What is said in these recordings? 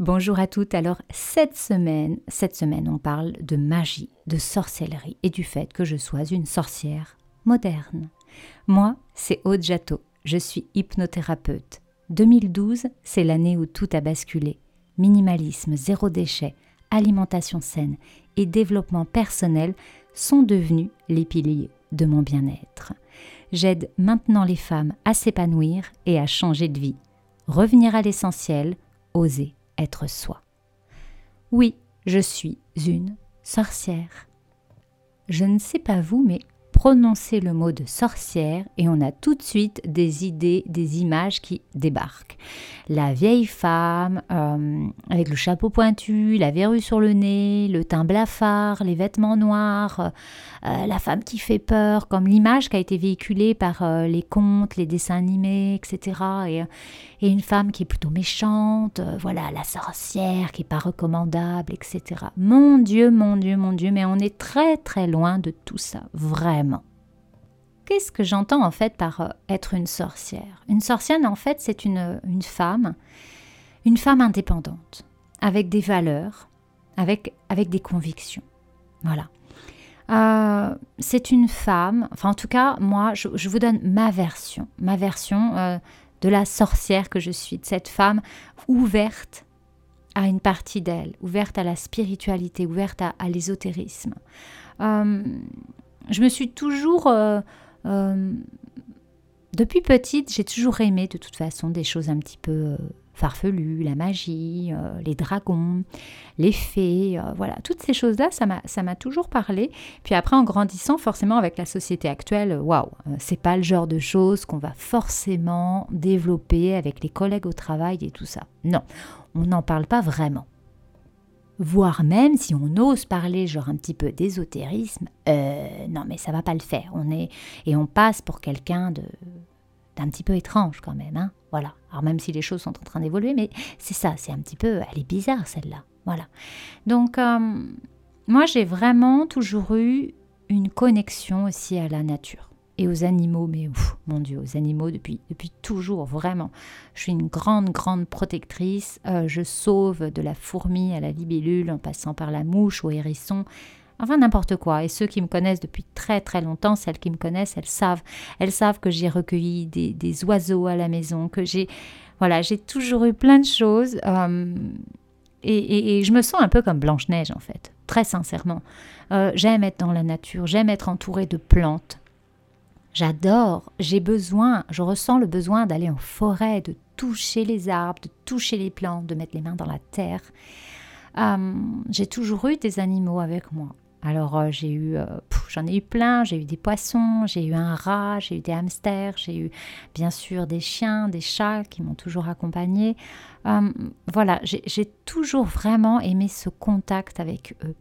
Bonjour à toutes. Alors cette semaine, cette semaine, on parle de magie, de sorcellerie et du fait que je sois une sorcière moderne. Moi, c'est Aude Jatteau. Je suis hypnothérapeute. 2012, c'est l'année où tout a basculé. Minimalisme, zéro déchet, alimentation saine et développement personnel sont devenus les piliers de mon bien-être. J'aide maintenant les femmes à s'épanouir et à changer de vie. Revenir à l'essentiel, oser être soi. Oui, je suis une sorcière. Je ne sais pas vous, mais prononcer le mot de sorcière et on a tout de suite des idées, des images qui débarquent. La vieille femme euh, avec le chapeau pointu, la verrue sur le nez, le teint blafard, les vêtements noirs, euh, la femme qui fait peur, comme l'image qui a été véhiculée par euh, les contes, les dessins animés, etc. Et, et une femme qui est plutôt méchante, voilà, la sorcière qui est pas recommandable, etc. Mon Dieu, mon Dieu, mon Dieu, mais on est très très loin de tout ça, vraiment. Qu'est-ce que j'entends en fait par euh, être une sorcière? Une sorcière, en fait, c'est une, une, femme, une femme indépendante, avec des valeurs, avec, avec des convictions. Voilà. Euh, c'est une femme, enfin en tout cas, moi, je, vous donne ma version, ma version euh, de la sorcière que je suis, de cette femme ouverte à une partie d'elle, ouverte à la spiritualité, ouverte à, à l'ésotérisme. je me suis toujours euh, depuis petite, j'ai toujours aimé de toute façon des choses un petit peu euh, farfelues, la magie, euh, les dragons, les fées, voilà, toutes ces choses-là, ça m'a toujours parlé. Puis après, en grandissant, forcément, avec la société actuelle, waouh, c'est pas le genre de choses qu'on va forcément développer avec les collègues au travail et tout ça. Non, on n'en parle pas vraiment voire même si on ose parler genre un petit peu d'ésotérisme, euh, non mais ça va pas le faire. On est et on passe pour quelqu'un de d'un petit peu étrange quand même, hein. Voilà. Alors même si les choses sont en train d'évoluer, mais c'est ça, c'est un petit peu, elle est bizarre celle-là. Voilà. Donc euh, moi j'ai vraiment toujours eu une connexion aussi à la nature et aux animaux, mais mon Dieu, aux animaux depuis, depuis toujours, vraiment. Je suis une grande, grande protectrice. Euh, je sauve de la fourmi à la libellule en passant par la mouche au hérisson. Enfin, n'importe quoi. Et ceux qui me connaissent depuis très très longtemps, celles qui me connaissent, elles savent. Elles savent que j'ai recueilli des, oiseaux à la maison, que j'ai. Voilà, j'ai toujours eu plein de choses. Euh, et, je me sens un peu comme Blanche-Neige, en fait, très sincèrement. Euh, j'aime être dans la nature, j'aime être entourée de plantes. J'adore, j'ai besoin, je ressens le besoin d'aller en forêt, de toucher les arbres, de toucher les plantes, de mettre les mains dans la terre. Euh, j'ai toujours eu des animaux avec moi. Alors euh, j'ai eu, euh, j'en ai eu plein, j'ai eu des poissons, j'ai eu un rat, j'ai eu des hamsters, j'ai eu bien sûr des chiens, des chats qui m'ont toujours accompagné. voilà, j'ai toujours vraiment aimé ce contact avec eux.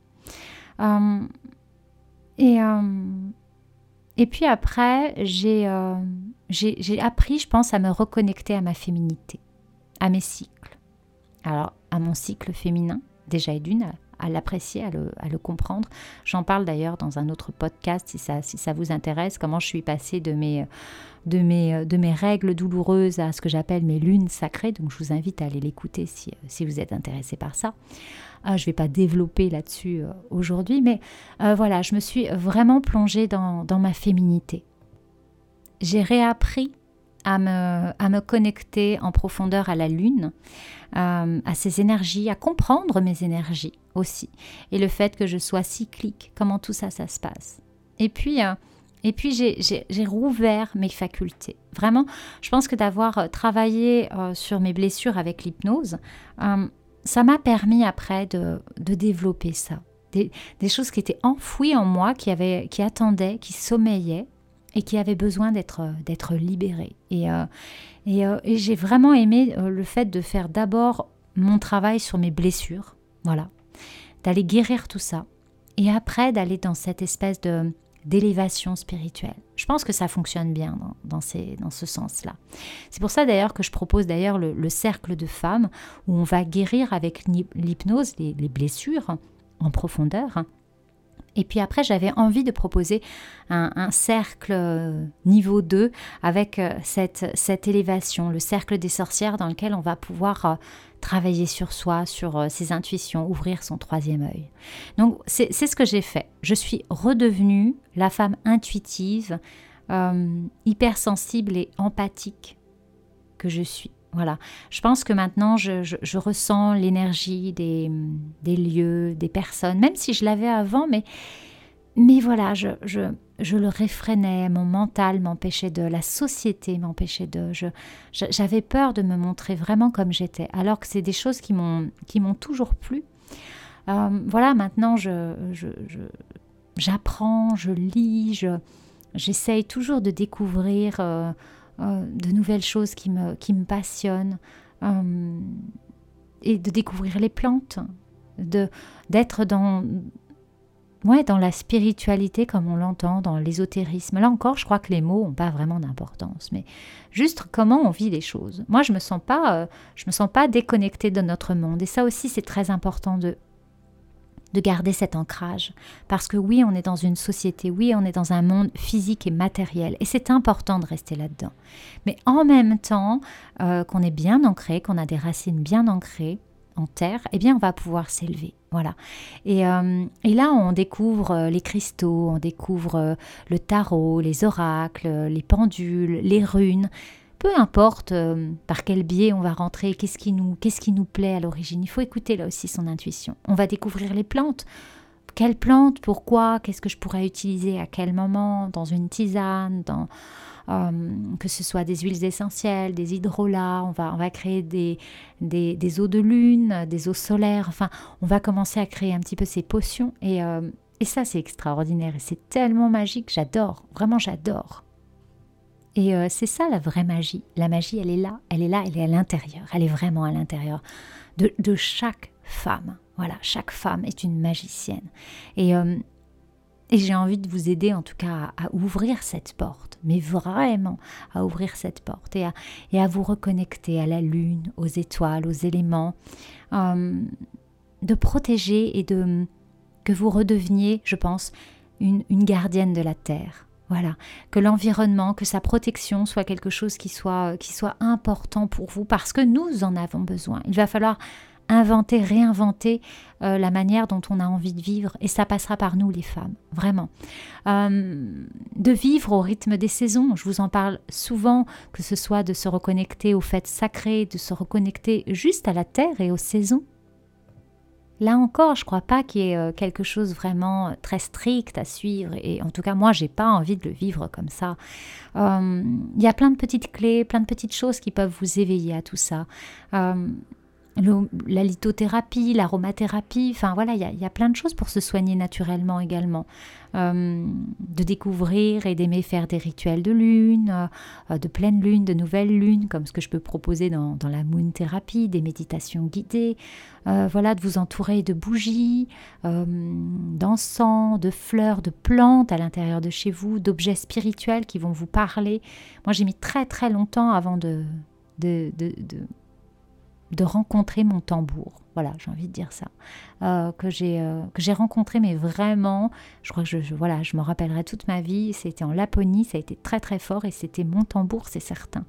et et puis après, euh, j'ai appris, je pense, à me reconnecter à ma féminité, à mes cycles. Alors, à mon cycle féminin, déjà et d'une, l'apprécier, à le, à le, comprendre. J'en parle d'ailleurs dans un autre podcast si ça, vous intéresse, comment je suis passée de mes, règles douloureuses à ce que j'appelle mes lunes sacrées. Donc, je vous invite à aller l'écouter si, si vous êtes intéressé par ça. Ah, je ne vais pas développer là-dessus euh, aujourd'hui, mais euh, voilà, je me suis vraiment plongée dans, ma féminité. J'ai réappris à me, connecter en profondeur à la lune, euh, à ses énergies, à comprendre mes énergies aussi, et le fait que je sois cyclique, comment tout ça, ça se passe. Et puis, et puis j'ai rouvert mes facultés. Vraiment, je pense que d'avoir travaillé sur mes blessures avec l'hypnose, ça m'a permis après de, développer ça. Des, choses qui étaient enfouies en moi, qui, avaient, qui attendaient, qui sommeillaient et qui avaient besoin d'être, d'être libérées. Et, euh, euh, et, j'ai vraiment aimé euh, le fait de faire d'abord mon travail sur mes blessures, voilà, d'aller guérir tout ça, et après d'aller dans cette espèce de, d'élévation spirituelle. Je pense que ça fonctionne bien dans, ces, dans ce sens-là. C'est pour ça d'ailleurs que je propose d'ailleurs le, cercle de femmes où on va guérir avec l'hypnose les, blessures en profondeur Et puis après, j'avais envie de proposer un, cercle euh, niveau 2 avec euh, cette, élévation, le cercle des sorcières dans lequel on va pouvoir euh, travailler sur soi, sur ses intuitions, ouvrir son troisième œil. Donc c'est ce que j'ai fait. Je suis redevenue la femme intuitive, hypersensible et empathique que je suis. Voilà. Je pense que maintenant, je, ressens l'énergie des, lieux, des personnes, même si je l'avais avant, mais, mais voilà, je, je, le réfrénais, mon mental m'empêchait de, la société m'empêchait de. J'avais peur de me montrer vraiment comme j'étais, alors que c'est des choses qui m'ont toujours plu. Euh, voilà, maintenant, j'apprends, je, lis, j'essaye toujours de découvrir. Euh, euh, de nouvelles choses qui me, qui me passionnent, euh, et de découvrir les plantes, de d'être dans ouais, dans la spiritualité comme on l'entend, dans l'ésotérisme. Là encore, je crois que les mots n'ont pas vraiment d'importance, mais juste comment on vit les choses. Moi, je me sens pas, euh, je me sens pas déconnectée de notre monde, et ça aussi, c'est très important de de garder cet ancrage. Parce que oui, on est dans une société, oui, on est dans un monde physique et matériel, et c'est important de rester là-dedans. Mais en même temps, euh, qu'on est bien ancré, qu'on a des racines bien ancrées en terre, eh bien, on va pouvoir s'élever. Voilà. Et, euh, et, là, on découvre euh, les cristaux, on découvre le tarot, les oracles, les pendules, les runes peu importe euh, par quel biais on va rentrer, qu'est-ce qui nous, qu'est-ce qui nous plaît à l'origine. Il faut écouter là aussi son intuition. On va découvrir les plantes. Quelles plantes Pourquoi Qu'est-ce que je pourrais utiliser À quel moment Dans une tisane dans, euh, Que ce soit des huiles essentielles, des hydrolats. On va, on va créer des, des, eaux de lune, des eaux solaires. Enfin, on va commencer à créer un petit peu ces potions. Et, euh, et ça, c'est extraordinaire. Et c'est tellement magique. J'adore. Vraiment, j'adore. Et euh, c'est ça la vraie magie. La magie, elle est là, elle est là, elle est à l'intérieur, elle est vraiment à l'intérieur de, chaque femme. Voilà, chaque femme est une magicienne. Et, euh, j'ai envie de vous aider en tout cas à, ouvrir cette porte, mais vraiment à ouvrir cette porte et à, vous reconnecter à la lune, aux étoiles, aux éléments, euh, de protéger et de que vous redeveniez, je pense, une gardienne de la terre voilà, que l'environnement, que sa protection soit quelque chose qui soit, important pour vous parce que nous en avons besoin. Il va falloir inventer, réinventer euh, la manière dont on a envie de vivre et ça passera par nous les femmes, vraiment. Euh, de vivre au rythme des saisons, je vous en parle souvent, que ce soit de se reconnecter aux fêtes sacrées, de se reconnecter juste à la terre et aux saisons. Là encore, je ne crois pas qu'il y ait euh, quelque chose vraiment euh, très strict à suivre. Et en tout cas, moi, j'ai pas envie de le vivre comme ça. Euh, il y a plein de petites clés, plein de petites choses qui peuvent vous éveiller à tout ça la lithothérapie, l'aromathérapie, enfin voilà, il y, a plein de choses pour se soigner naturellement également. Euh, de découvrir et d'aimer faire des rituels de lune, euh, de pleine lune, de nouvelle lune, comme ce que je peux proposer dans, la moon thérapie, des méditations guidées. Euh, voilà, de vous entourer de bougies, d'encens, de fleurs, de plantes à l'intérieur de chez vous, d'objets spirituels qui vont vous parler. Moi, j'ai mis très très longtemps avant de, de de rencontrer mon tambour. Voilà, j'ai envie de dire ça. Euh, que j'ai euh, que j'ai rencontré, mais vraiment, je crois que je, voilà, je me rappellerai toute ma vie. C'était en Laponie, ça a été très très fort et c'était mon tambour, c'est certain.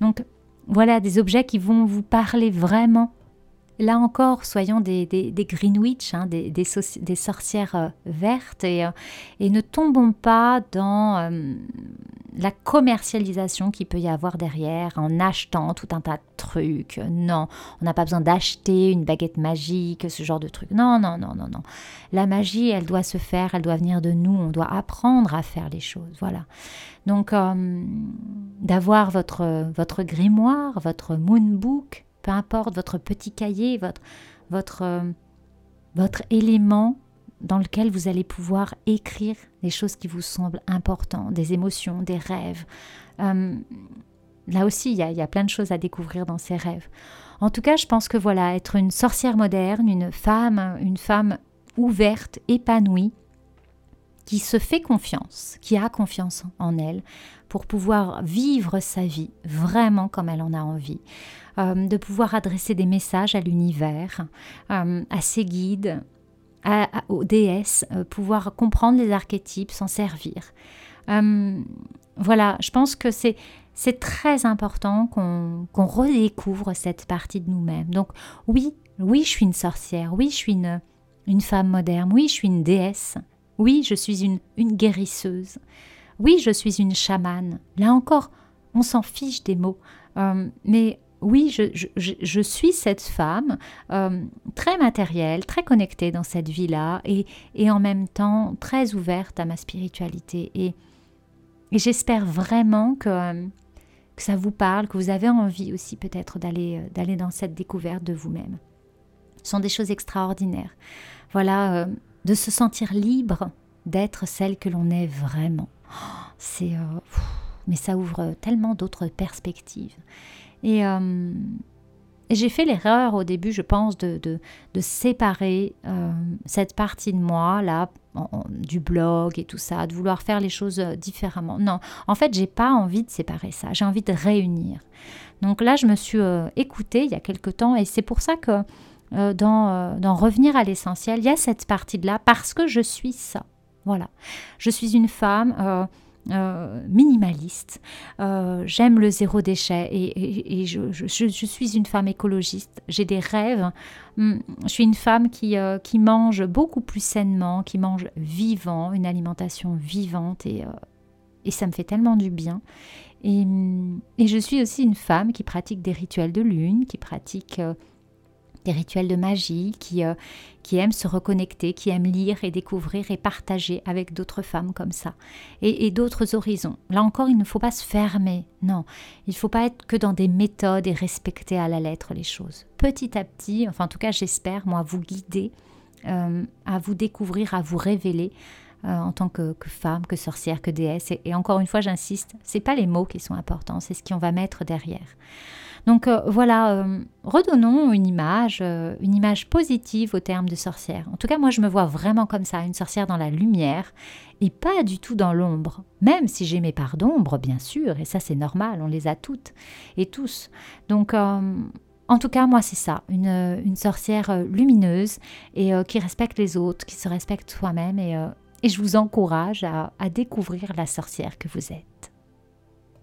Donc voilà, des objets qui vont vous parler vraiment Là encore, soyons des, des, Greenwich, hein, des, des, sorcières euh, vertes, et, euh, et, ne tombons pas dans euh, la commercialisation qu'il peut y avoir derrière en achetant tout un tas de trucs. Non, on n'a pas besoin d'acheter une baguette magique, ce genre de trucs. Non, non, non, non, non. La magie, elle doit se faire, elle doit venir de nous, on doit apprendre à faire les choses. Voilà. Donc, d'avoir votre, votre grimoire, votre moonbook, peu importe votre petit cahier, votre, votre, euh, votre élément dans lequel vous allez pouvoir écrire des choses qui vous semblent importantes, des émotions, des rêves. Euh, là aussi, il y, a, y, a, plein de choses à découvrir dans ces rêves. En tout cas, je pense que voilà, être une sorcière moderne, une femme, une femme ouverte, épanouie, qui se fait confiance, qui a confiance en elle pour pouvoir vivre sa vie vraiment comme elle en a envie, euh, de pouvoir adresser des messages à l'univers, euh, à ses guides, aux déesses, pouvoir comprendre les archétypes, s'en servir. voilà, je pense que c'est c'est très important qu'on redécouvre cette partie de nous-mêmes. Donc oui, oui, je suis une sorcière, oui, je suis une, une femme moderne, oui, je suis une déesse, oui, je suis une, guérisseuse, oui, je suis une chamane. Là encore, on s'en fiche des mots. Euh, mais oui, je, suis cette femme euh, très matérielle, très connectée dans cette vie-là et, en même temps très ouverte à ma spiritualité. Et, j'espère vraiment que, euh, que, ça vous parle, que vous avez envie aussi peut-être d'aller d'aller dans cette découverte de vous-même. Ce sont des choses extraordinaires. Voilà, de se sentir libre d'être celle que l'on est vraiment. C'est mais ça ouvre tellement d'autres perspectives. Euh, et, j'ai fait l'erreur au début, je pense, de, de, séparer euh, cette partie de moi, là, du blog et tout ça, de vouloir faire les choses euh, différemment. Non, en fait, j'ai pas envie de séparer ça, j'ai envie de réunir. Donc là, je me suis écoutée il y a quelque temps et c'est pour ça que dans, dans Revenir à l'essentiel, il y a cette partie-là parce que je suis ça. Voilà. Je suis une femme euh, minimaliste. Euh, j'aime le zéro déchet et, je, suis une femme écologiste. J'ai des rêves. Hum, je suis une femme qui, euh, mange beaucoup plus sainement, qui mange vivant, une alimentation vivante et, ça me fait tellement du bien. Hum, et, je suis aussi une femme qui pratique des rituels de lune, qui pratique des rituels de magie, qui, euh, qui aiment se reconnecter, qui aiment lire et découvrir et partager avec d'autres femmes comme ça, et, d'autres horizons. Là encore, il ne faut pas se fermer, non, il ne faut pas être que dans des méthodes et respecter à la lettre les choses. Petit à petit, enfin en tout cas j'espère, moi, vous guider, euh, à vous découvrir, à vous révéler. Euh, en tant que, femme, que sorcière, que déesse. Et, encore une fois, j'insiste, c'est pas les mots qui sont importants, c'est ce qu'on va mettre derrière. Donc euh, voilà, euh, redonnons une image, euh, une image positive au terme de sorcière. En tout cas, moi, je me vois vraiment comme ça, une sorcière dans la lumière et pas du tout dans l'ombre. Même si j'ai mes parts d'ombre, bien sûr, et ça c'est normal, on les a toutes et tous. Donc en tout cas, moi, c'est ça, une, sorcière lumineuse et qui respecte les autres, qui se respecte soi-même. Et, je vous encourage à découvrir la sorcière que vous êtes.